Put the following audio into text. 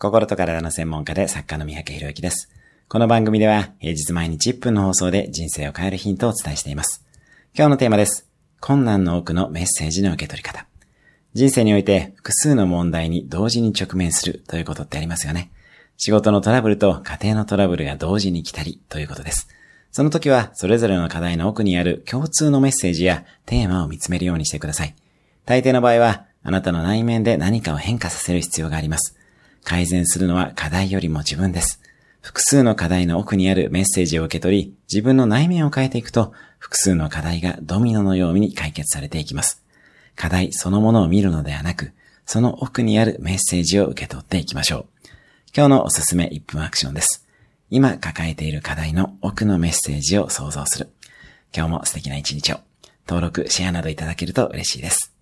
心と体の専門家で作家の三宅博之です。この番組では平日毎日1分の放送で人生を変えるヒントをお伝えしています。今日のテーマです。困難の奥のメッセージの受け取り方。人生において複数の問題に同時に直面するということってありますよね。仕事のトラブルと家庭のトラブルが同時に来たりということです。その時はそれぞれの課題の奥にある共通のメッセージやテーマを見つめるようにしてください。大抵の場合はあなたの内面で何かを変化させる必要があります。改善するのは課題よりも自分です。複数の課題の奥にあるメッセージを受け取り、自分の内面を変えていくと、複数の課題がドミノのように解決されていきます。課題そのものを見るのではなく、その奥にあるメッセージを受け取っていきましょう。今日のおすすめ1分アクションです。今抱えている課題の奥のメッセージを想像する。今日も素敵な一日を。登録、シェアなどいただけると嬉しいです。